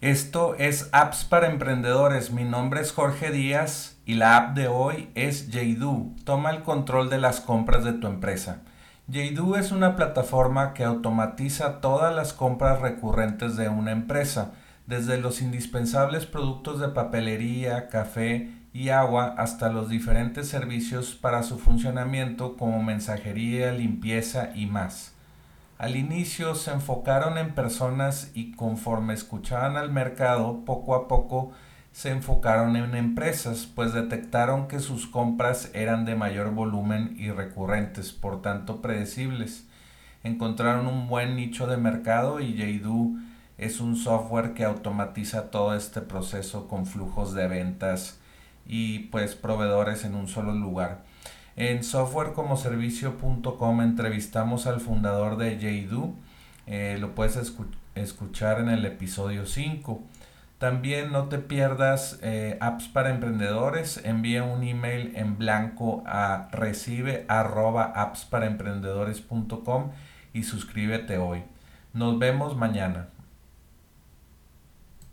Esto es Apps para Emprendedores. Mi nombre es Jorge Díaz y la app de hoy es JDO. Toma el control de las compras de tu empresa. JDO es una plataforma que automatiza todas las compras recurrentes de una empresa, desde los indispensables productos de papelería, café y agua hasta los diferentes servicios para su funcionamiento como mensajería, limpieza y más. Al inicio se enfocaron en personas y conforme escuchaban al mercado, poco a poco se enfocaron en empresas, pues detectaron que sus compras eran de mayor volumen y recurrentes, por tanto predecibles. Encontraron un buen nicho de mercado y Jaidu es un software que automatiza todo este proceso con flujos de ventas y pues proveedores en un solo lugar. En softwarecomoservicio.com entrevistamos al fundador de JDO. Eh, lo puedes escuchar en el episodio 5. También no te pierdas eh, apps para emprendedores. Envía un email en blanco a recibe y suscríbete hoy. Nos vemos mañana.